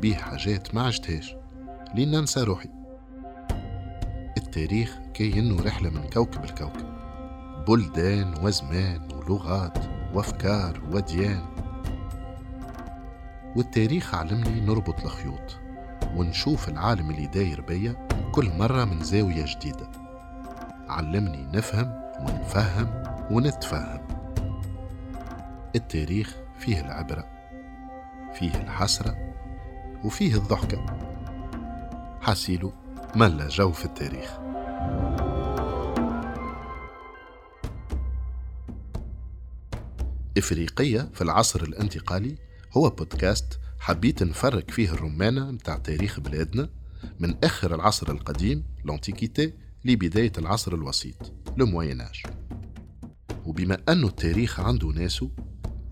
بيه حاجات ما عشتهاش لين ننسى روحي؟ التاريخ كأنه رحلة من كوكب الكوكب بلدان وزمان ولغات وأفكار وديان. والتاريخ علمني نربط الخيوط ونشوف العالم اللي داير بيا كل مرة من زاوية جديدة. علمني نفهم ونفهم ونتفهم. التاريخ فيه العبرة فيه الحسرة وفيه الضحكة. حسيلو ملا جو في التاريخ. إفريقية في العصر الانتقالي هو بودكاست حبيت نفرق فيه الرمانة متاع تاريخ بلادنا من آخر العصر القديم لانتيكيتي لبداية العصر الوسيط لو وبما أنه التاريخ عنده ناسه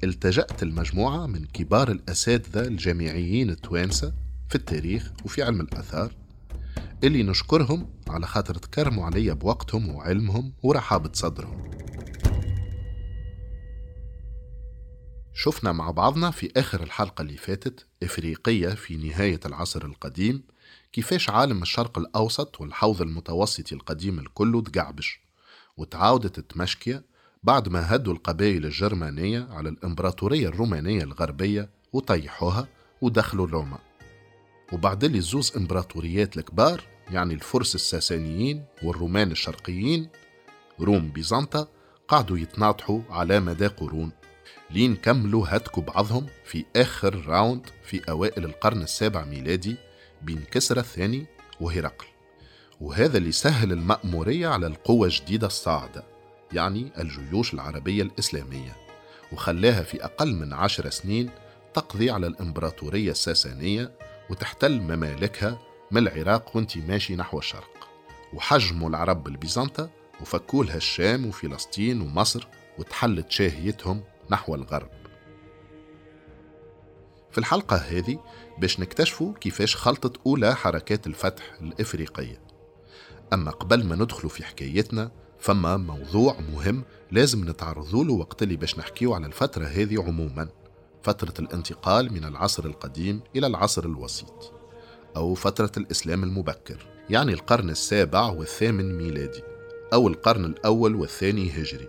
التجأت المجموعة من كبار الأساتذة الجامعيين التوانسة في التاريخ وفي علم الآثار اللي نشكرهم على خاطر تكرموا عليا بوقتهم وعلمهم ورحابة صدرهم. شفنا مع بعضنا في آخر الحلقة اللي فاتت إفريقية في نهاية العصر القديم كيفاش عالم الشرق الأوسط والحوض المتوسطي القديم الكل تقعبش وتعاودت تمشكية بعد ما هدوا القبائل الجرمانية على الإمبراطورية الرومانية الغربية وطيحوها ودخلوا روما وبعد اللي زوز إمبراطوريات الكبار يعني الفرس الساسانيين والرومان الشرقيين روم بيزنطة قعدوا يتناطحوا على مدى قرون لين كملوا هتكوا بعضهم في آخر round في أوائل القرن السابع ميلادي بين كسرى الثاني وهرقل. وهذا اللي سهل المأمورية على القوة الجديدة الصاعدة. يعني الجيوش العربية الإسلامية وخلاها في أقل من عشر سنين تقضي على الإمبراطورية الساسانية وتحتل ممالكها من العراق وانت ماشي نحو الشرق. وحجموا العرب البيزنطة وفكوا لها الشام وفلسطين ومصر وتحلت شاهيتهم نحو الغرب. في الحلقة هذه باش نكتشفوا كيفاش خلطت أولى حركات الفتح الإفريقية. أما قبل ما ندخلوا في حكايتنا فما موضوع مهم لازم نتعرضوا له وقت اللي باش نحكيو على الفترة هذه عموما فترة الانتقال من العصر القديم إلى العصر الوسيط أو فترة الإسلام المبكر يعني القرن السابع والثامن ميلادي أو القرن الأول والثاني هجري.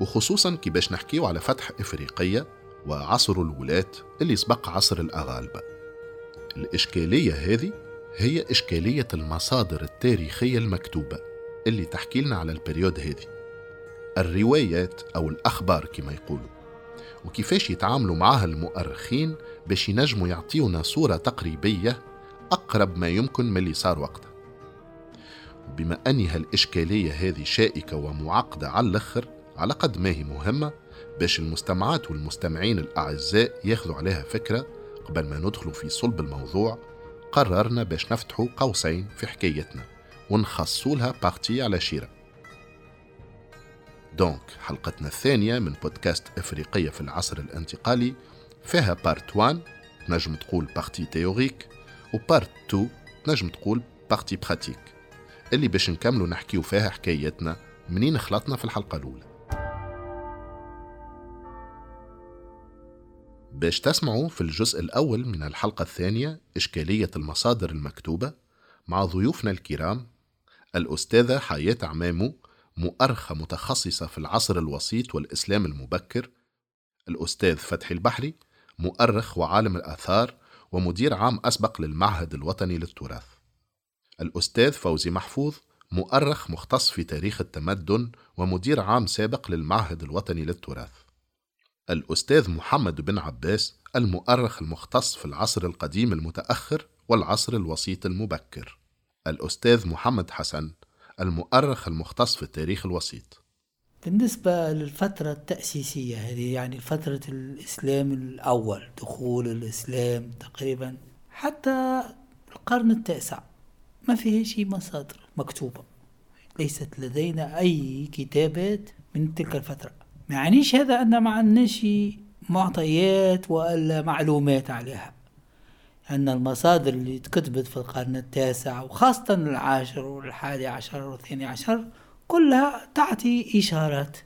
وخصوصا كي باش نحكيو على فتح إفريقية وعصر الولاة اللي سبق عصر الأغالبة. الإشكالية هذه هي إشكالية المصادر التاريخية المكتوبة. اللي تحكي لنا على البريود هذه الروايات أو الأخبار كما يقولوا. وكيفاش يتعاملوا معها المؤرخين باش ينجموا يعطيونا صورة تقريبية أقرب ما يمكن من اللي صار وقتها. وبما أني هالإشكالية هذه شائكة ومعقدة على الأخر على قد ما هي مهمة باش المستمعات والمستمعين الأعزاء ياخذوا عليها فكرة قبل ما ندخلوا في صلب الموضوع قررنا باش نفتحوا قوسين في حكايتنا. ونخصوا لها partie على شيرة. Donc حلقتنا الثانية من بودكاست إفريقية في العصر الانتقالي فيها partie 1 نجم تقول partie théorique و partie 2 نجم تقول partie pratique اللي باش نكملوا نحكيو فيها حكايتنا منين خلطنا في الحلقة الأولى. باش تسمعوا في الجزء الأول من الحلقة الثانية إشكالية المصادر المكتوبة مع ضيوفنا الكرام الأستاذة حياة عمامو مؤرخة متخصصة في العصر الوسيط والإسلام المبكر الأستاذ فتحي البحري مؤرخ وعالم الآثار ومدير عام أسبق للمعهد الوطني للتراث. الأستاذ فوزي محفوظ مؤرخ مختص في تاريخ التمدن ومدير عام سابق للمعهد الوطني للتراث. الأستاذ محمد بن عباس المؤرخ المختص في العصر القديم المتأخر والعصر الوسيط المبكر. الأستاذ محمد حسن المؤرخ المختص في التاريخ الوسيط. بالنسبة للفترة التأسيسية هذه يعني فترة الإسلام الأول دخول الإسلام تقريبا حتى القرن التاسع ما فيها شيء مصادر مكتوبة. ليست لدينا أي كتابات من تلك الفترة. ما يعنيش هذا أن ما عندناش معطيات ولا معلومات عليها. أن المصادر اللي تكتبت في القرن التاسع وخاصة العاشر والحادي عشر والثاني عشر كلها تعطي إشارات.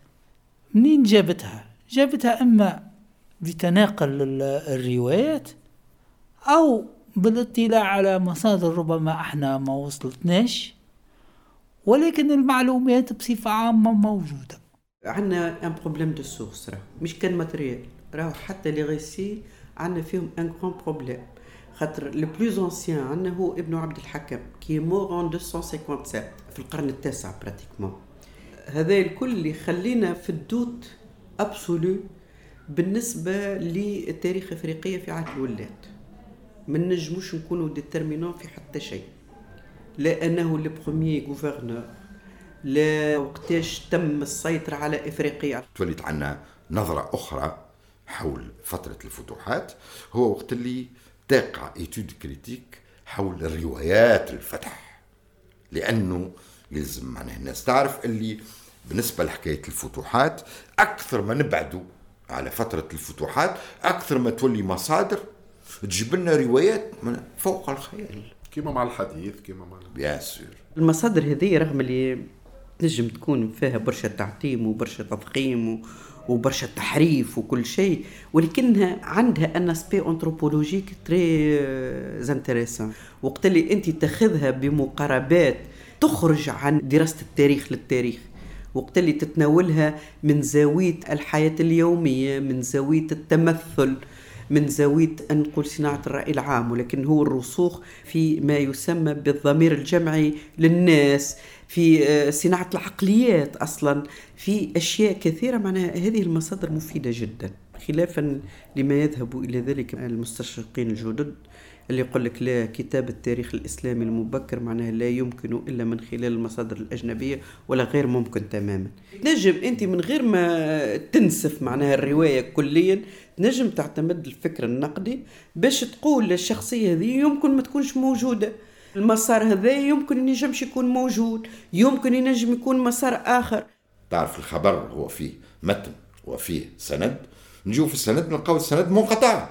منين جابتها؟ جابتها إما بتناقل الروايات أو بالاطلاع على مصادر ربما إحنا ما وصلتناش ولكن المعلومات بصفة عامة موجودة. عندنا un problème de sources راه مش كان matériel راهو حتى لي غيسي عندنا فيهم un grand problème خاطر le plus ancien عندنا هو ابن عبد الحكم qui est mort en 257 في القرن التاسع pratiquement هذا الكل اللي خلينا في ال doute absolu بالنسبة للتاريخ افريقيا في عهد الولات ما نجموش نكونوا déterminants في حتى شيء. لا إنه le premier gouverneur لا وقتاش تم السيطرة على إفريقيا. توليت عنا نظرة أخرى حول فترة الفتوحات هو وقت اللي تقع étude critique حول روايات الفتح لأنه يلزم معناها الناس تعرف اللي بالنسبة لحكاية الفتوحات أكثر ما نبعدوا على فترة الفتوحات أكثر ما تولي مصادر تجيب لنا روايات من فوق الخيال. كيما مع الحديث كيما مع بيان سور. المصادر هذه رغم اللي تنجم تكون فيها برشا تعتيم وبرشا تضخيم وبرشا تحريف وكل شيء ولكنها عندها un aspect anthropologique très intéressant وقت اللي انت تاخذها بمقاربات تخرج عن دراسة التاريخ للتاريخ. وقت اللي تتناولها من زاوية الحياة اليومية من زاوية التمثل من زاوية أن نقول صناعة الرأي العام. ولكن هو الرسوخ في ما يسمى بالضمير الجمعي للناس. في آه، صناعة العقليات أصلا. في أشياء كثيرة معناها هذه المصادر مفيدة جدا خلافا لما يذهب إلى ذلك المستشرقين الجدد اللي يقول لك لا كتاب التاريخ الإسلامي المبكر معناها لا يمكن إلا من خلال المصادر الأجنبية ولا غير ممكن تماما. نجم أنت من غير ما تنسف معناها الرواية كليا نجم تعتمد الفكر النقدي باش تقول الشخصية هذه يمكن ما تكونش موجودة. المسار هذا يمكن أن ينجمش يكون موجود يمكن ينجم يكون مسار آخر. تعرف الخبر هو فيه متن وفيه سند. نجيو في السند نلقاو السند منقطع.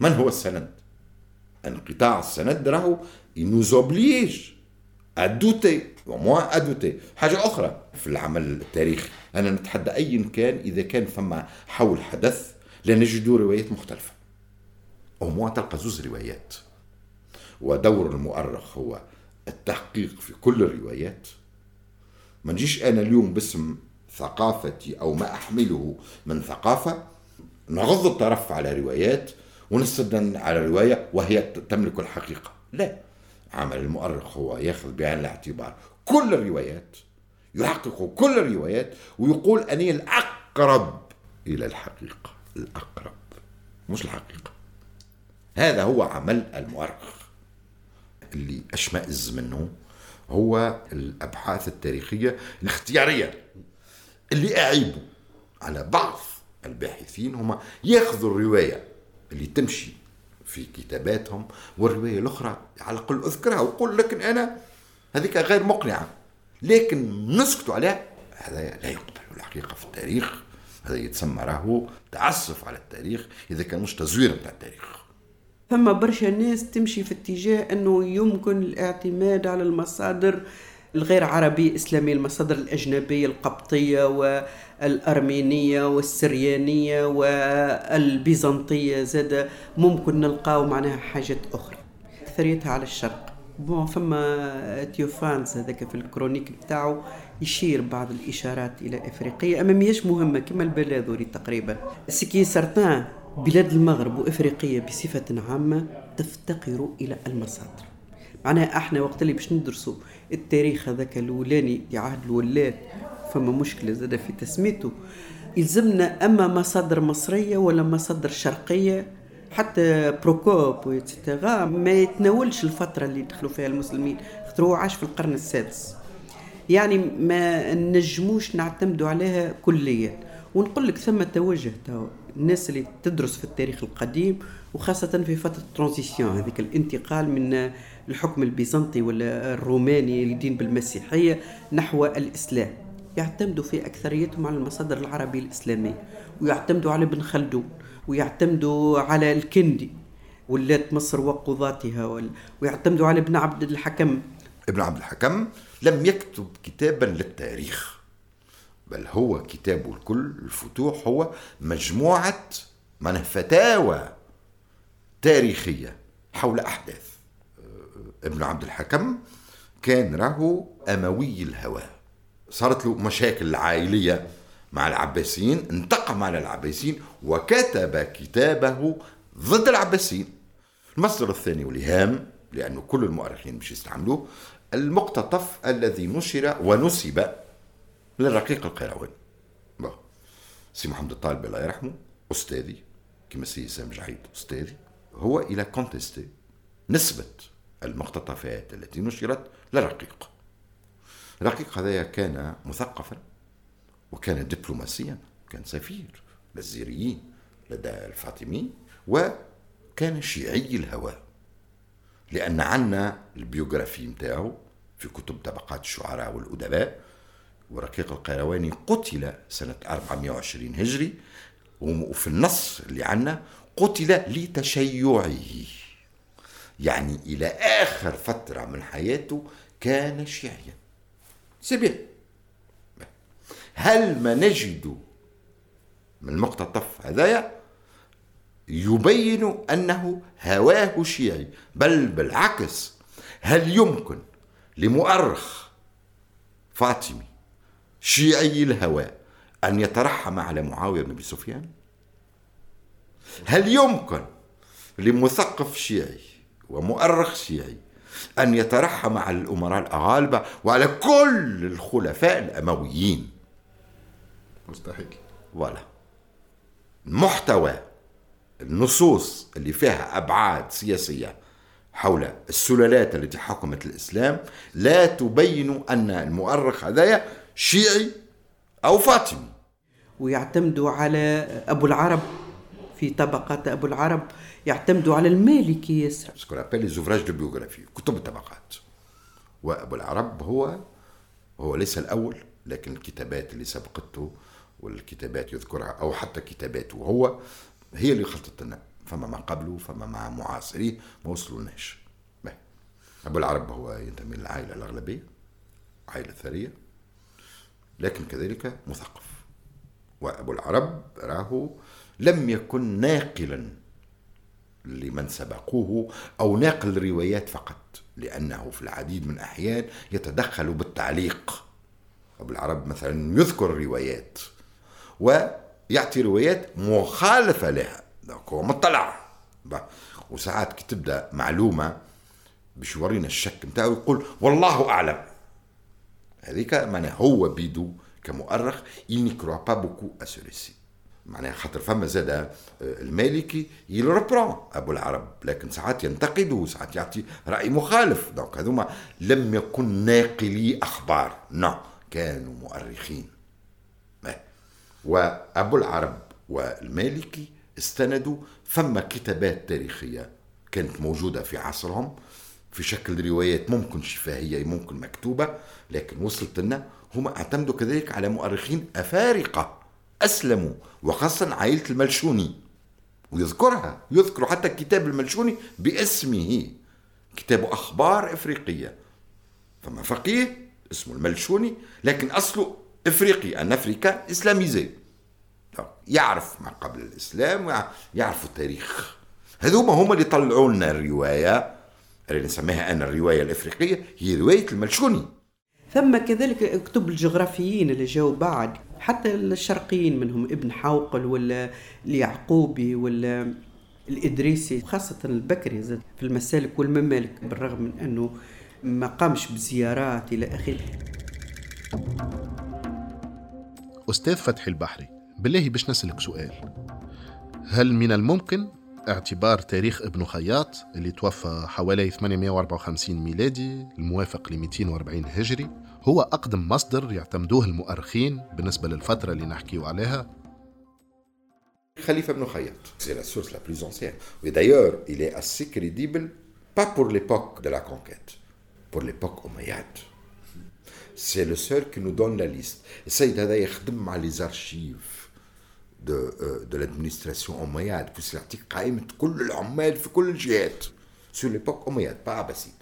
من هو السند؟ انقطاع السند راهو ينوز اوبليج ادوتي وموا ادوتي حاجة أخرى في العمل التاريخي أنا نتحدى ايا كان إذا كان فما حول حدث لنجدوا روايات مختلفة. أو تلقى زوز روايات. ودور المؤرخ هو التحقيق في كل الروايات. ما نجيش أنا اليوم باسم ثقافتي أو ما أحمله من ثقافة نغض الطرف على روايات ونستدن على رواية وهي تملك الحقيقة. لا عمل المؤرخ هو ياخذ بعين الاعتبار. كل الروايات يحقق كل الروايات ويقول أني الأقرب إلى الحقيقة. الأقرب مش الحقيقة. هذا هو عمل المؤرخ. اللي اشمئز منه هو الأبحاث التاريخية الاختيارية اللي أعيبوا على بعض الباحثين هم ياخذوا الرواية اللي تمشي في كتاباتهم والرواية الأخرى على الأقل أذكرها وقول لكن أنا هذيك غير مقنعة. لكن نسكتوا عليها هذا لا يقبل الحقيقة في التاريخ. هذا يتسمى راهو تعسف على التاريخ إذا كان مش تزوير بتاع التاريخ. ثم برشا ناس تمشي في اتجاه إنه يمكن الاعتماد على المصادر الغير عربية إسلامية المصادر الأجنبية القبطية والأرمينية والسريانية والبيزنطية زاد ممكن نلقاو معناها حاجات أخرى. أكثريتها على الشرق. bon فما Théophane هذاك في ال chronique بتاعه يشير بعض الإشارات إلى إفريقية. أما مياش مهمة كما البلاذري تقريبا. ce qui est certain. بلاد المغرب وإفريقيا بصفة عامة تفتقر إلى المصادر معناها إحنا وقت اللي باش ندرسوا التاريخ هذاك الأولاني عهد الولاة فما مشكلة زاد في تسميته. يلزمنا أما مصادر مصرية ولا مصادر شرقية حتى Procope et cetera ما يتناولش الفترة اللي دخلوا فيها المسلمين. خاطر هو عاش في القرن السادس. يعني ما نجموش نعتمدوا عليها كليا. ونقول لك ثم توجه تو الناس اللي تدرس في التاريخ القديم وخاصة في فترة ال transition. هذيك الانتقال من الحكم البيزنطي ولا الروماني الدين بالمسيحية نحو الإسلام. يعتمدوا في أكثريتهم على المصادر العربية الإسلامية ويعتمدوا على ابن خلدون ويعتمدوا على الكندي ولات مصر وقضاتها ويعتمدوا على ابن عبد الحكم. ابن عبد الحكم لم يكتب كتابا للتاريخ. بل هو كتابه الكل الفتوح هو مجموعة معناها فتاوى تاريخية حول أحداث. آه، ابن عبد الحكم كان راهو أموي الهوى. صارت له مشاكل عائلية مع العباسيين انتقم على العباسيين وكتب كتابه ضد العباسيين. المصدر الثاني والهام لأنه كل المؤرخين مش يستعملوه المقتطف الذي نشر ونسب للرقيق القيرواني سي محمد الطالب الله يرحمه أستاذي كما سي هشام جعيط أستاذي هو il a contesté نسبة المقتطفات التي نشرت للرقيق. الرقيق هذا كان مثقفا وكان دبلوماسيا كان سفير للزيريين لدى الفاطميين وكان شيعي الهواء لأن عنا البيوغرافي متاعه في كتب طبقات الشعراء والأدباء ورقيق القيرواني قتل سنة 420 هجري وفي النص اللي عنا قتل لتشيعه. يعني إلى آخر فترة من حياته كان شيعيا. سي هل ما نجد من المقتطف هذايا يبين أنه هواه شيعي. بل بالعكس هل يمكن لمؤرخ فاطمي شيعي الهوى أن يترحم على معاوية بن أبي سفيان؟ هل يمكن لمثقف شيعي ومؤرخ شيعي أن يترحم على الأمراء الأغالبة وعلى كل الخلفاء الأمويين؟ مستحيل. ولا محتوى النصوص اللي فيها أبعاد سياسية حول السلالات التي حكمت الإسلام لا تبين أن المؤرخ هذايا شيعي أو فاطمي. ويعتمدوا على أبو العرب في طبقات أبو العرب يعتمدوا على المالكي ياسر ce qu'on appelle les ouvrages de biographie كتب الطبقات. وأبو العرب هو هو ليس الأول لكن الكتابات اللي سبقته والكتابات يذكرها أو حتى كتاباته هو هي اللي خلطت لنا. فما ما قبله فما مع معاصريه ما وصلوناش. أبو العرب هو ينتمي للعائلة الأغلبية عائلة ثرية. لكن كذلك مثقف. وأبو العرب راهو لم يكن ناقلا لمن سبقوه أو ناقل روايات فقط لأنه في العديد من الأحيان يتدخل بالتعليق. أبو العرب مثلا يذكر روايات ويعطي روايات مخالفة لها. هو مطلع. وساعات كي تبدأ معلومة باش يورينا الشك نتاعو يقول والله أعلم. هذيك معناها هو بيدو كمؤرخ. Il n'y croit pas beaucoup à ce récit. معناها خاطر فما زاد آه، المالكي il reprend أبو العرب. لكن ساعات ينتقد وساعات يعطي رأي مخالف. donc هذوما لم يكن ناقلي أخبار. non كانوا مؤرخين. وأبو العرب والمالكي استندوا فما كتابات تاريخية كانت موجودة في عصرهم. في شكل روايات ممكن شفاهية ممكن مكتوبة لكن وصلت لنا هم اعتمدوا كذلك على مؤرخين أفارقة أسلموا وخاصة عائلة الملشوني. ويذكرها يذكر حتى كتاب الملشوني باسمه كتاب أخبار إفريقية. فما فقيه اسمه الملشوني لكن أصله إفريقي أن أفريكا اسلاميزي يعرف ما قبل الإسلام ويعرف التاريخ. هذوما هما اللي طلعوا لنا الرواية. اللي نسميها أنا الرواية الإفريقية هي رواية الملشوني. ثم كذلك كتب الجغرافيين اللي جاوا بعد حتى الشرقيين منهم ابن حوقل ولا اليعقوبي ولا الإدريسي خاصة البكري زاد في المسالك والممالك بالرغم من أنه ما قامش بزيارات إلى آخره. أستاذ فتحي البحري بالله باش نسألك سؤال. هل من الممكن اعتبار تاريخ ابن خياط اللي توفى حوالي 854 ميلادي الموافق ل 240 هجري. هو أقدم مصدر يعتمدوه المؤرخين بالنسبة للفترة اللي نحكيو عليها. خليفة ابن خياط. c'est la source la plus ancienne et d'ailleurs il crédible pas pour l'époque de la conquête omeyyade c'est le seul qui nous donne la liste السيد هذا يخدم مع les archives de, euh, de l'administration omeyyade, puis يعطيك قائمة كل العمال في كل الجهات. Sur l'époque omeyyade, pas abbasside.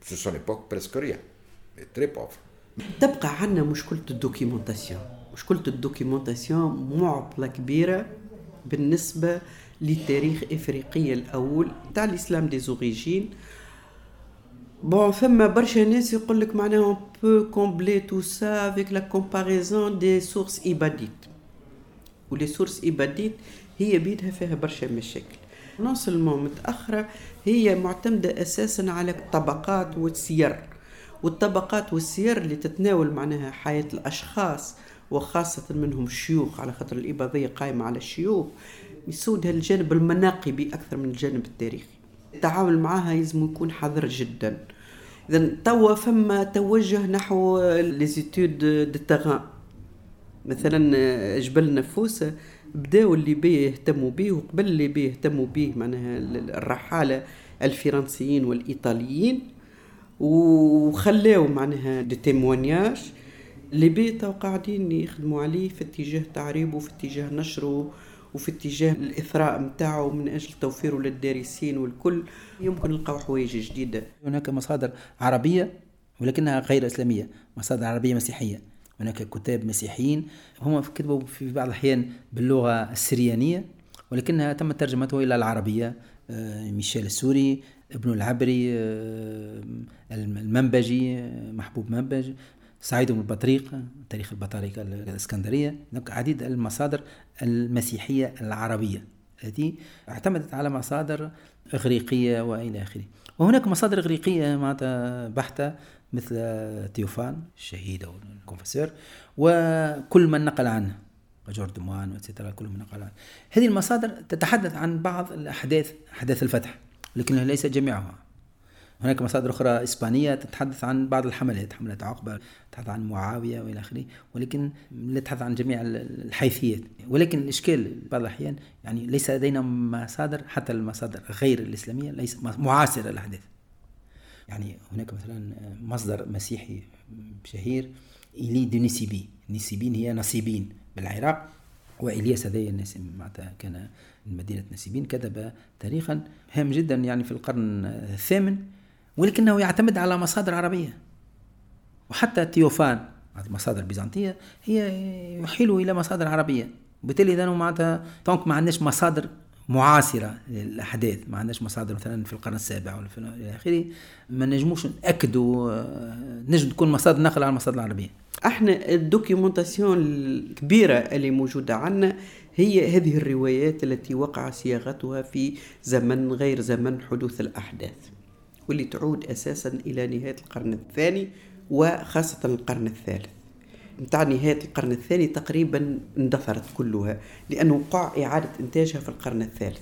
C'est son époque presque rien, mais très pauvre. تبقى عندنا مشكلة ال documentation مشكلة ال documentation معضلة كبيرة بالنسبة لتاريخ إفريقيا الأول تاع الإسلام des origines bon فما برشا ناس يقول لك معناها on peut combler tout ça avec la comparaison des sources ibadites و les sources ibadites هي بيدها فيها برشا مشاكل. non seulement متأخرة هي معتمدة أساسا على الطبقات والسير. والطبقات والسير اللي تتناول معناها حياة الأشخاص وخاصة منهم الشيوخ على خاطر الإباضية قائمة على الشيوخ يسودها الجانب المناقبي أكثر من الجانب التاريخي. التعامل معها لازم يكون حذر جدا. إذا توا فما توجه نحو les études de terrain مثلا جبل نفوسه بداوا الليبيين يهتموا به وقبل الليبيين يهتموا به معناها الرحالة الفرنسيين والإيطاليين. وخلاو معناها دي تيموانياج اللي بيه قاعدين يخدموا عليه في اتجاه تعريبه في اتجاه نشره وفي اتجاه الإثراء نتاعو من أجل توفيره للدارسين والكل. يمكن نلقاو حوايج جديدة. هناك مصادر عربية ولكنها غير إسلامية مصادر عربية مسيحية. هناك كتاب مسيحيين هم كتبوا في بعض الأحيان باللغة السريانية ولكنها تم ترجمته إلى العربية آه، ميشيل السوري ابن العبري آه، المنبجي محبوب منبج سعيد بن البطريق تاريخ البطاركة الإسكندرية عديد المصادر المسيحية العربية التي اعتمدت على مصادر إغريقية وإلى آخره. وهناك مصادر إغريقية معناتها بحتة؟ مثل تيوفان الشهيد أو الكونفسور وكل من نقل عنه جورج موان واتسترا كل من نقل عنه. هذه المصادر تتحدث عن بعض الأحداث أحداث الفتح لكنها ليس جميعها. هناك مصادر أخرى إسبانية تتحدث عن بعض الحملات حملة عقبة تتحدث عن معاوية وإلى آخره ولكن لا تتحدث عن جميع الحيثيات ولكن الإشكال بعض الأحيان يعني ليس لدينا مصادر حتى المصادر غير الإسلامية ليس معاصرة للأحداث يعني هناك مثلا مصدر مسيحي شهير إيلي دو نسيبي نسيبين هي نصيبين بالعراق وإلياس هذا الناس معناتها كان مدينة نسيبين كتب تاريخا. هام جدا يعني في القرن الثامن ولكنه يعتمد على مصادر عربية. وحتى تيوفان مصادر بيزنطية هي يحيل إلى مصادر عربية. وبالتالي إذا معناتها donc ما عندناش مصادر معاصرة للأحداث. ما عندناش مصادر مثلا في القرن السابع ولا في إلى آخره. ما نجموش نأكدوا آه، نجم تكون مصادر نقل على المصادر العربية. أحنا ال documentation الكبيرة اللي موجودة عندنا هي هذه الروايات التي وقع صياغتها في زمن غير زمن حدوث الأحداث واللي تعود أساسا إلى نهاية القرن الثاني وخاصة القرن الثالث. متاع نهاية القرن الثاني تقريبا اندثرت كلها لأنه وقع إعادة إنتاجها في القرن الثالث.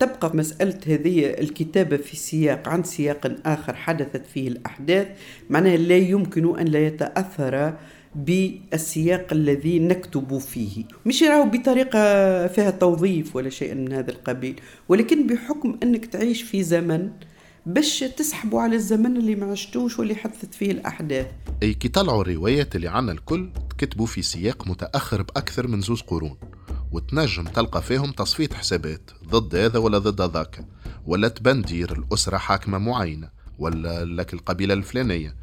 تبقى مسألة هذه الكتابة في سياق عن سياق آخر حدثت فيه الأحداث معناها لا يمكن أن لا يتأثر بالسياق الذي نكتب فيه. مش راهو بطريقة فيها توظيف ولا شيء من هذا القبيل ولكن بحكم أنك تعيش في زمن باش تسحبوا على الزمن اللي ما عشتوش واللي حدثت فيه الأحداث. أي كي طلعوا الروايات اللي عنا الكل تكتبوا في سياق متأخر بأكثر من زوز قرون وتنجم تلقى فيهم تصفية حسابات ضد هذا ولا ضد ذاك ولا تبندير الأسرة حاكمة معينة ولا لك القبيلة الفلانية.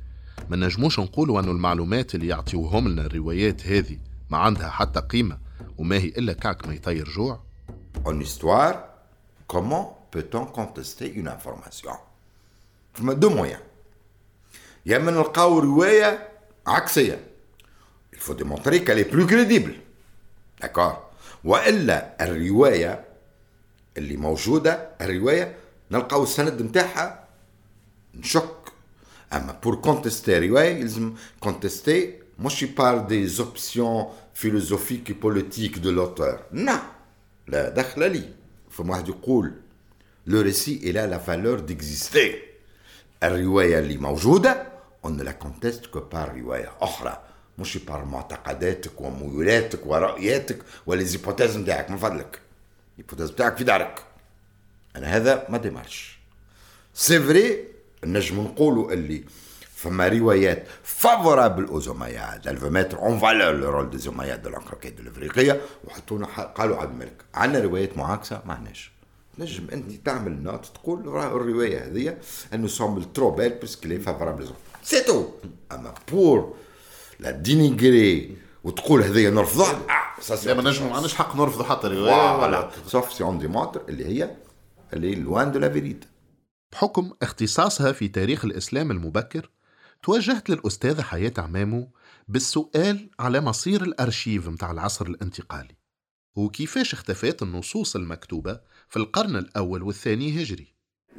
ما نجموش نقولوا أن المعلومات اللي يعطيوهم لنا الروايات هذه ما عندها حتى قيمة وما هي إلا كعك ما يطير جوع؟ En histoire, comment peut-on contester une information? فما deux moyens يا اما نلقاو رواية عكسية. Il faut démontrer qu'elle est plus crédible. D'accord. وإلا الرواية اللي موجودة الرواية نلقاو السند نتاعها نشك. أما pour contester رواية يلزم contester مش par des options philosophiques politiques de l'auteur لا لا دخل لي فما واحد يقول le récit il a la valeur d'exister. الرواية اللي موجودة ne la conteste que par رواية أخرى. مش par معتقداتك وميولاتك ورؤياتك و les hypothèses نتاعك من فضلك. ال hypothèses نتاعك في دارك. أنا هذا ma démarche. c'est vrai نجم نقولوا اللي فما روايات favorables aux Omeyyades elle veut mettre en valeur le rôle des زومياد de l'enquête de وحطونا قالوا عبد الملك. عندنا روايات معاكسة؟ ما عندناش. نجم أنت تعمل note تقول راه الرواية هذه elle nous semble trop belle parce qu'elle est favorable c'est tout أما pour la dénigrer وتقول هذه نرفضها لا ما نجم ما. عندناش حق نرفضوا حتى رواية voilà ولا sauf si on démontre اللي هي اللي loin de la vérité بحكم اختصاصها في تاريخ الإسلام المبكر توجهت للأستاذة حياة عمامو بالسؤال على مصير الأرشيف متاع العصر الانتقالي. وكيفاش اختفت النصوص المكتوبة في القرن الأول والثاني هجري.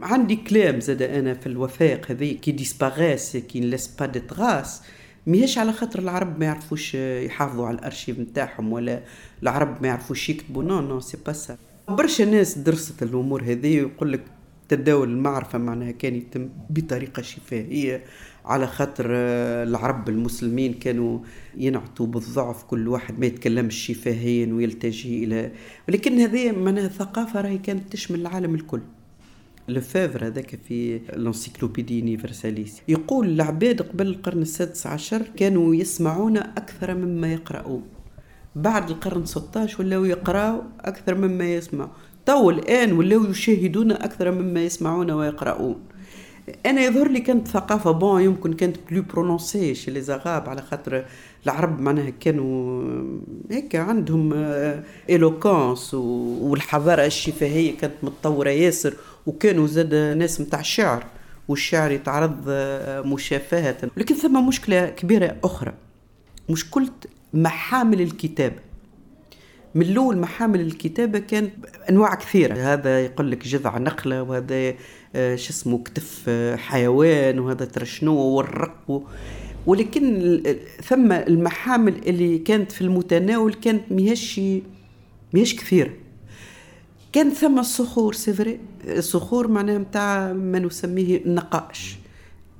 عندي كلام زاد أنا في الوثائق هذه qui disparaissent qui ne laissent pas de traces ماهيش على خاطر العرب ما يعرفوش يحافظوا على الأرشيف نتاعهم ولا العرب ما يعرفوش يكتبوا. non non c'est pas ça برشا ناس درست الأمور هذه ويقول لك تداول المعرفة معناها كان يتم بطريقة شفاهية على خاطر آه، العرب المسلمين كانوا ينعتوا بالضعف كل واحد ما يتكلمش شفاهيا ويلتجي إلى ولكن هذه معناها ثقافة راهي كانت تشمل العالم الكل. لفافر هذاك في ال Encyclopédie Universalis يقول العباد قبل القرن السادس عشر كانوا يسمعون أكثر مما يقرؤون بعد القرن 16 ولاو يقراوا أكثر مما يسمعوا تو الآن ولاو يشاهدون أكثر مما يسمعون ويقرؤون. أنا يظهر لي كانت ثقافة bon يمكن كانت plus prononcée chez les Arabes على خاطر العرب معناها كانوا هيك عندهم éloquence والحضارة الشفاهية كانت متطورة ياسر وكانوا زاد ناس متاع الشعر والشعر يتعرض مشافهة. لكن ثم مشكلة كبيرة أخرى. مشكله محامل الكتابه من الأول محامل الكتابة كانت أنواع كثيرة. هذا يقول لك جذع نخلة وهذا آه، شو اسمه كتف آه، حيوان وهذا ترشنو والرق ولكن ثم المحامل اللي كانت في المتناول كانت ماهيش ماهيش كثيرة. كان ثم الصخور سيفري الصخور معناها متاع ما نسميه النقاش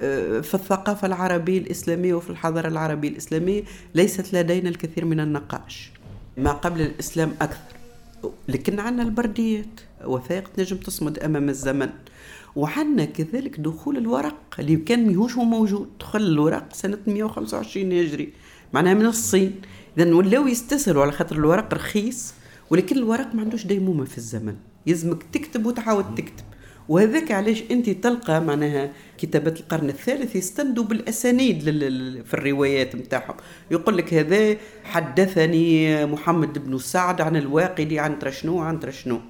آه، في الثقافة العربية الإسلامية وفي الحضارة العربية الإسلامية ليست لدينا الكثير من النقاش ما قبل الإسلام أكثر. لكن عندنا البرديات وثائق تنجم تصمد أمام الزمن. وعندنا كذلك دخول الورق اللي كان ميهوش هو موجود. دخل الورق سنة 125 هجري. معناها من الصين. إذا ولاو يستسهلوا على خاطر الورق رخيص. ولكن الورق ما عندوش ديمومة في الزمن. يلزمك تكتب وتعاود تكتب. وهذاك علاش انت تلقى معناها كتابات القرن الثالث يستندوا بالأسانيد في الروايات نتاعهم يقول لك هذا حدثني محمد بن سعد عن الواقدي عن ترشنو عن ترشنو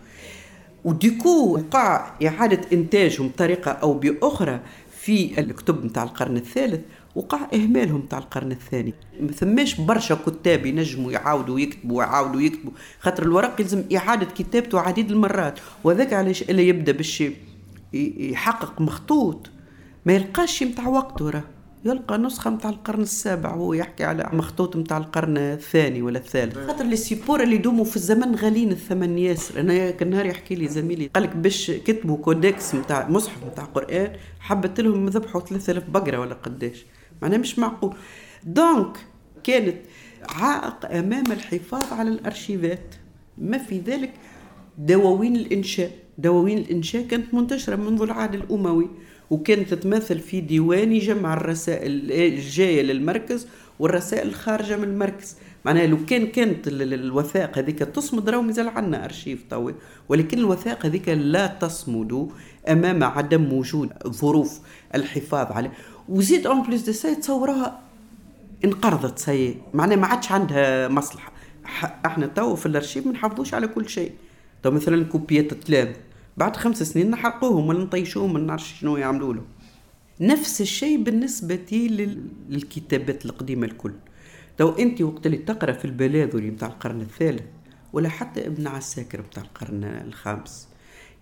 وديكو وقع إعادة إنتاجهم بطريقة أو بأخرى في الكتب نتاع القرن الثالث وقع إهمالهم نتاع القرن الثاني. ما ثماش برشا كتاب ينجموا يعاودوا يكتبوا ويعاودوا يكتبوا خاطر الورق يلزم إعادة كتابته عديد المرات. وذاك علاش اللي يبدأ باش ي- يحقق مخطوط ما يلقاش متاع وقته راه يلقى نسخة متاع القرن السابع وهو يحكي على مخطوط متاع القرن الثاني ولا الثالث. خاطر les supports اللي يدوموا في الزمن غاليين الثمن ياسر. أنا كان نهار يحكي لي زميلي قال لك باش كتبوا codex متاع مصحف متاع قرآن حبت لهم ذبحوا 3000 بقرة ولا قداش. معناها مش معقول. دونك كانت عائق أمام الحفاظ على الأرشيفات. ما في ذلك دواوين الإنشاء. دواوين الإنشاء كانت منتشرة منذ العهد الأموي وكانت تتمثل في ديوان يجمع الرسائل الجاية للمركز والرسائل الخارجة من المركز. معناها لو كان كانت ال- ال- الوثائق هذيك تصمد راهو مازال عندنا أرشيف طوي ولكن الوثائق هذيك لا تصمد أمام عدم وجود ظروف الحفاظ عليه. وزيد en plus de ça تصورها انقرضت c'est معناها ما عادش عندها مصلحة. ح- إحنا تو في الأرشيف ما نحافظوش على كل شيء. تو مثلا كوبيات التلام. بعد خمس سنين نحرقوهم ولا نطيشوهم ما نعرفش شنو يعملوا له. نفس الشيء بالنسبة لل- للكتابات القديمة الكل. تو انت وقت اللي تقرأ في البلاذري بتاع القرن الثالث ولا حتى ابن عساكر بتاع القرن الخامس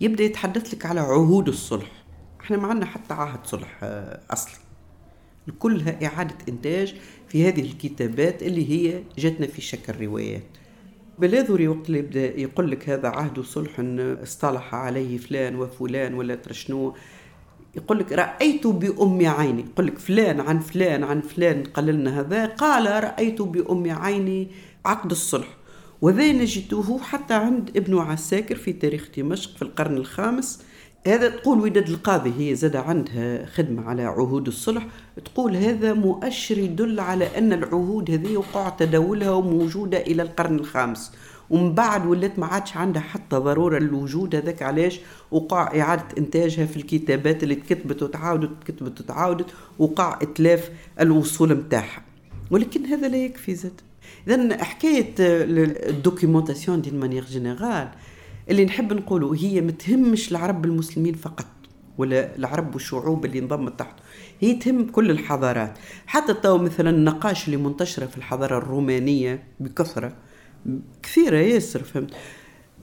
يبدأ يتحدث لك على عهود الصلح. إحنا ما عندنا حتى عهد صلح آه، أصلي. كلها إعادة إنتاج في هذه الكتابات اللي هي جاتنا في شكل روايات. بلاذري وقت اللي يبدا يقول لك هذا عهد صلح اصطلح عليه فلان وفلان ولا ترشنو يقول لك رأيت بأم عيني. يقول لك فلان عن فلان عن فلان قال لنا هذا. قال رأيت بأم عيني عقد الصلح. وذا نجده حتى عند ابن عساكر في تاريخ دمشق في القرن الخامس. هذا تقول وداد القاضي هي زاد عندها خدمة على عهود الصلح تقول هذا مؤشر يدل على أن العهود هذه وقع تداولها وموجودة إلى القرن الخامس. ومن بعد ولات ما عادش عندها حتى ضرورة الوجود هذاك علاش؟ وقع إعادة إنتاجها في الكتابات اللي تكتبت وتعاودت تكتبت وتعاودت وقع إتلاف الوصول متاعها. ولكن هذا لا يكفي زاد. اذا حكاية ال documentation d'une manière générale اللي نحب نقوله هي ما تهمش العرب المسلمين فقط ولا العرب والشعوب اللي انضمت تحت. هي تهم كل الحضارات. حتى تو مثلا النقائش اللي منتشرة في الحضارة الرومانية بكثرة كثيرة ياسر فهمت؟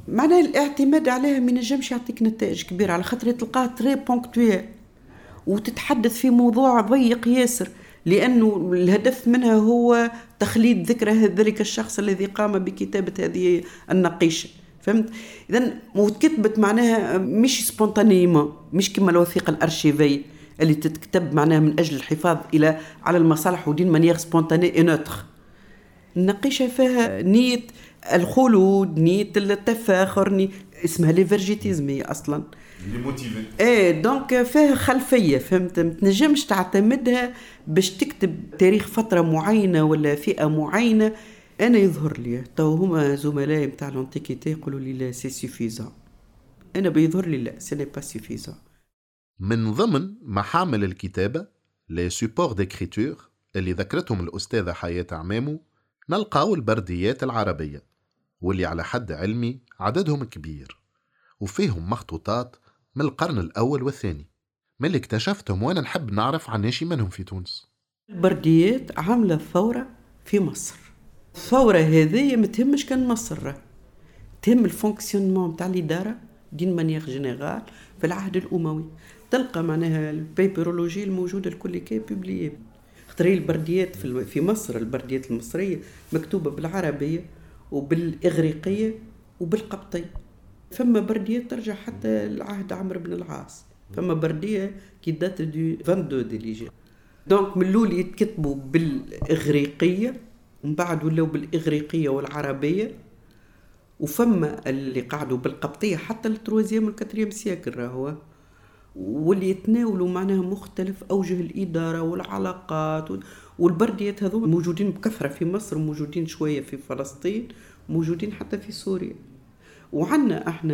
معناها الاعتماد عليها ما ينجمش يعطيك نتائج كبيرة على خاطر تلقاه très ponctuelle وتتحدث في موضوع ضيق ياسر لأنه الهدف منها هو تخليد ذكرى ذلك الشخص الذي قام بكتابة هذه النقيشة. فهمت؟ اذا وتكتبت معناها مش spontanément مش كما الوثيقة الأرشيفية اللي تتكتب معناها من أجل الحفاظ إلى على المصالح و d'une manière spontanée et notre النقيشه فيها نية الخلود نية التفاخر نية اسمها l'évergétisme هي أصلا. et donc فيها خلفية فهمت؟ ما تنجمش تعتمدها باش تكتب تاريخ فترة معينة ولا فئة معينة. أنا يظهر لي. تو هما زملائي نتاع l'antiquité يقولوا لي لا c'est suffisant أنا بيظهر لي لا ce n'est pas suffisant من ضمن محامل الكتابة les supports d'écriture اللي ذكرتهم الأستاذة حياة عمامو نلقاو البرديات العربية واللي على حد علمي عددهم كبير وفيهم مخطوطات من القرن الأول والثاني. من اللي اكتشفتهم وأنا نحب نعرف عن منهم في تونس. البرديات عاملة ثورة في مصر. الثورة هذه ما تهمش كان مصر. تهم ال fonctionnement تاع الإدارة d'une manière générale في العهد الأموي. تلقى معناها ال papyrologie الموجودة الكل كي publiée خاطر البرديات في, في مصر البرديات المصرية مكتوبة بالعربية وبالإغريقية وبالقبطية فما برديات ترجع حتى لعهد عمرو بن العاص. فما بردية qui date de 22 de l'hégire donc من الأول يتكتبوا بالإغريقية ومن بعد ولاو بالإغريقية والعربية وفما اللي قعدوا بالقبطية حتى ال troisième وال quatrième siècle راهو واللي يتناولوا معناها مختلف أوجه الإدارة والعلاقات والبرديات هذو موجودين بكثرة في مصر موجودين شوية في فلسطين موجودين حتى في سوريا. وعندنا إحنا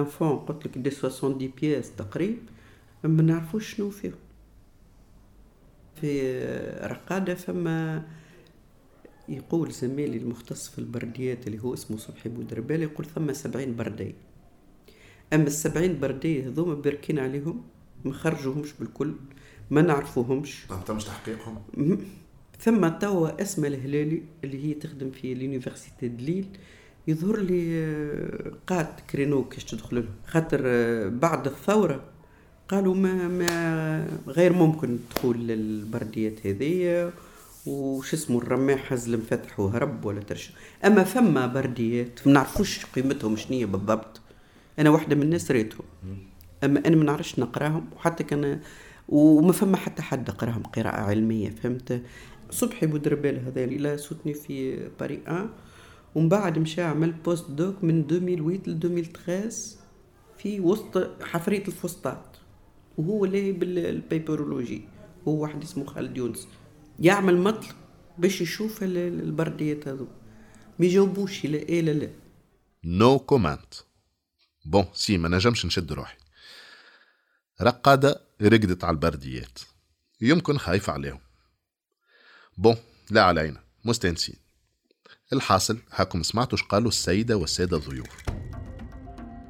ان فون قلت لك دي 70 بياس تقريبا ما نعرفوش شنو فيهم. في رقادة فما يقول زميلي المختص في البرديات اللي هو اسمه صبحي بودربالي يقول ثم سبعين بردية أما السبعين بردية هذوما باركين عليهم ما خرجوهمش بالكل ما نعرفوهمش. ما تمش تحقيقهم؟ ثم توا اسماء الهلالي اللي هي تخدم في لونيفرسيتي دليل يظهر لي آه، قات كرينو كيش تدخل له. خاطر آه، بعد الثورة قالوا ما, ما غير ممكن دخول البرديات هذية وش اسمه الرماح هز المفتح وهرب ولا ترشا أما فما برديات ما نعرفوش قيمتهم شنية بالضبط. أنا واحدة من الناس ريتهم. أما أنا ما نعرفش نقراهم وحتى كان وما فما حتى حد قراهم قراءة علمية فهمت؟ صبحي بودربال هذا اللي soutenu في باري 1 ومن بعد مشى عمل post-doc من 2008 ل 2013 في وسط حفرية الفسطاط. وهو اللي بال papyrologie هو واحد اسمه خالد يونس. يعمل مطلب باش يشوف البرديات هذو. ما يجاوبوش لا إيه لا لا. no comment bon si ما نجمش نشد روحي. رقادة رقدت على البرديات. يمكن خايف عليهم. bon لا علينا. مستانسين. الحاصل هاكم سمعتوا قالوا السيدة والسادة الضيوف.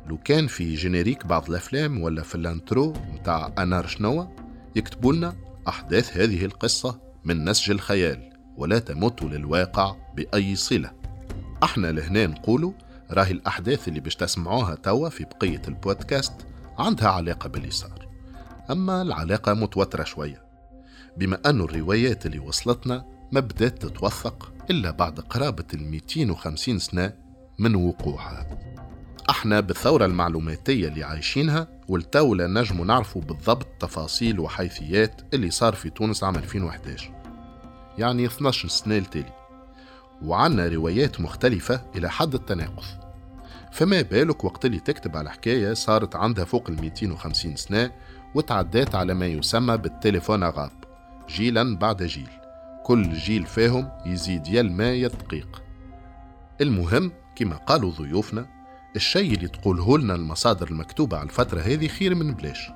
لو كان في générique بعض الأفلام ولا في ال intro متاع أنار شنوة يكتبوا لنا أحداث هذه القصة من نسج الخيال ولا تمت للواقع بأي صلة. إحنا لهنا نقولوا راهي الأحداث اللي باش تسمعوها توا في بقية البودكاست عندها علاقة باللي صار أما العلاقة متوترة شوية. بما أن الروايات اللي وصلتنا ما بدات تتوثق إلا بعد قرابة ال 250 سنة من وقوعها. أحنا بالثورة المعلوماتية اللي عايشينها والتو لا نجمو نعرفوا بالضبط تفاصيل وحيثيات اللي صار في تونس عام 2011 يعني 12 سنة التالي وعنا روايات مختلفة إلى حد التناقض. فما بالك وقت اللي تكتب على حكاية صارت عندها فوق ال 250 سنة وتعدات على ما يسمى بالتليفون غاب جيلا بعد جيل. كل جيل فيهم يزيد يا الماء يا الدقيق المهم كما قالوا ضيوفنا الشيء اللي تقوله لنا المصادر المكتوبة على الفترة هذه خير من بلاش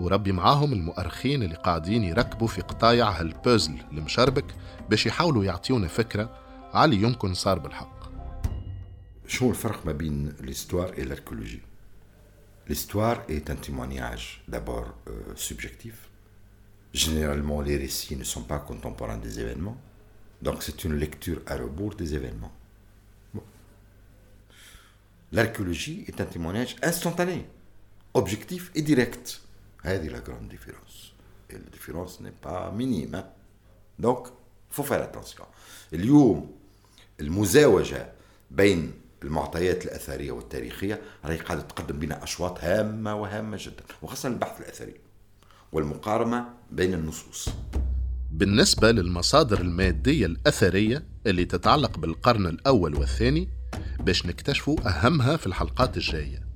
وربي معاهم المؤرخين اللي قاعدين يركبوا في قطايع هالبوزل المشربك باش يحاولوا يعطيونا فكرة علي يمكن صار بالحق شو الفرق ما بين الاستوار إلى الاركولوجي؟ الاستوار est un témoignage d'abord euh, subjectif. Généralement, les récits ne sont pas contemporains des événements. Donc, c'est une lecture à rebours des événements. L'archéologie est un témoignage instantané, objectif et direct. C'est la grande différence. Et la différence n'est pas minime. Donc, faut faire attention. اليوم المزاوجة بين المعطيات الأثرية والتاريخية راهي قاعدة تقدم بنا أشواط هامة وهامة جدا وخاصة البحث الأثري والمقارنة بين النصوص بالنسبة للمصادر المادية الأثرية اللي تتعلق بالقرن الأول والثاني باش نكتشفوا أهمها في الحلقات الجاية.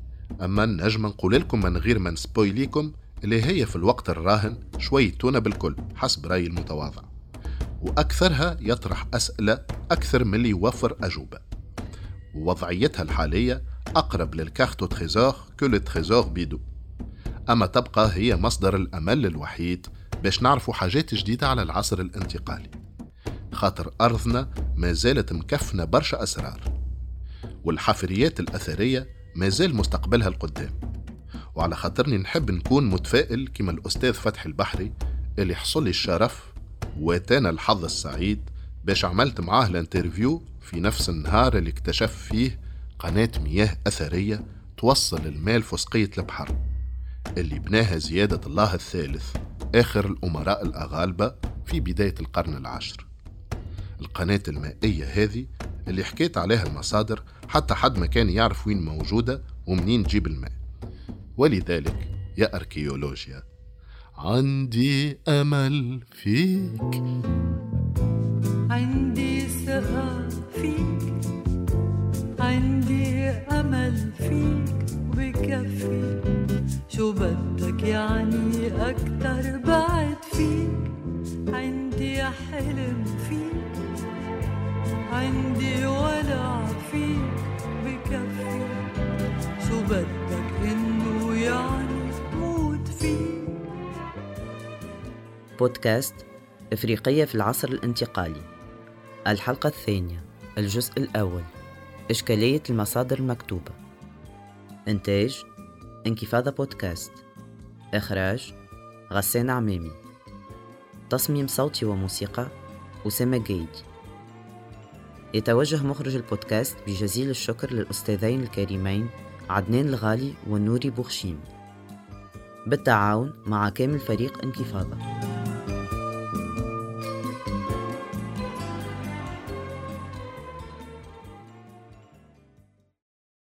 أما نجم نقول لكم من غير ما نـ spoiler يلكم اللي هي في الوقت الراهن شوي تونة بالكل حسب رأيي المتواضع. وأكثرها يطرح أسئلة أكثر من اللي يوفر أجوبة. ووضعيتها الحالية أقرب لل carte au trésor que le trésor بيدو أما تبقى هي مصدر الأمل الوحيد باش نعرفوا حاجات جديدة على العصر الانتقالي. خاطر أرضنا ما زالت مكفنة برشا أسرار. والحفريات الأثرية ما زال مستقبلها القدام. وعلى خاطرني نحب نكون متفائل كما الأستاذ فتحي البحري اللي حصل الشرف واتانا الحظ السعيد باش عملت معاه الانترفيو في نفس النهار اللي اكتشف فيه قناة مياه أثرية توصل الماء لفسقية البحر اللي بناها زيادة الله الثالث آخر الأمراء الأغالبة في بداية القرن العاشر. القناة المائية هذه اللي حكيت عليها المصادر حتى حد ما كان يعرف وين موجودة ومنين تجيب الماء. ولذلك يا أركيولوجيا عندي أمل فيك. عندي ثقة فيك. عندي أمل فيك وبكفي. شو بدك يعني أكتر؟ بعد فيك. عندي حلم عندي ولع فيك بكفي. شو بدك إنه يعني موت فيك بودكاست إفريقية في العصر الانتقالي. الحلقة الثانية الجزء الأول إشكالية المصادر المكتوبة. إنتاج انكفاضة بودكاست. إخراج غسان عمامي. تصميم صوتي وموسيقى أسامة جيد يتوجه مخرج البودكاست بجزيل الشكر للأستاذين الكريمين عدنان الغالي والنوري بوخشيم. بالتعاون مع كامل فريق انكفاضة